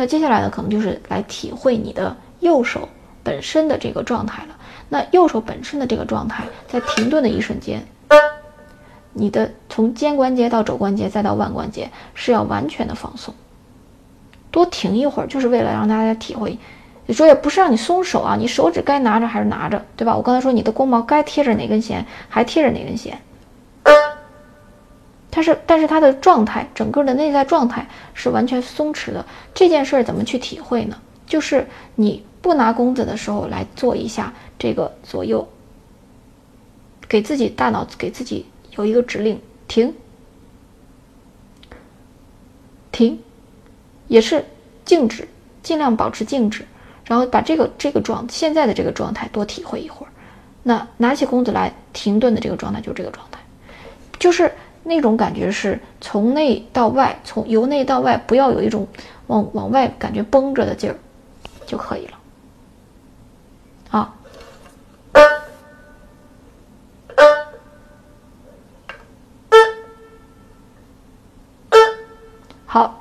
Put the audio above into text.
那接下来呢，可能就是来体会你的右手本身的这个状态了。那右手本身的这个状态，在停顿的一瞬间，你的从肩关节到肘关节再到腕关节是要完全的放松。多停一会儿，就是为了让大家体会。你说也不是让你松手啊，你手指该拿着还是拿着，对吧？我刚才说你的弓毛该贴着哪根弦还贴着哪根弦。它是，但是它的状态，整个的内在状态是完全松弛的。这件事儿怎么去体会呢？就是你不拿弓子的时候来做一下这个左右，给自己大脑给自己有一个指令：停，停，也是静止，尽量保持静止，然后把这个这个状现在的这个状态多体会一会儿。那拿起弓子来停顿的这个状态就是这个状态，就是。那种感觉是从内到外从由内到外不要有一种往往外感觉绷着的劲儿就可以了。啊。好。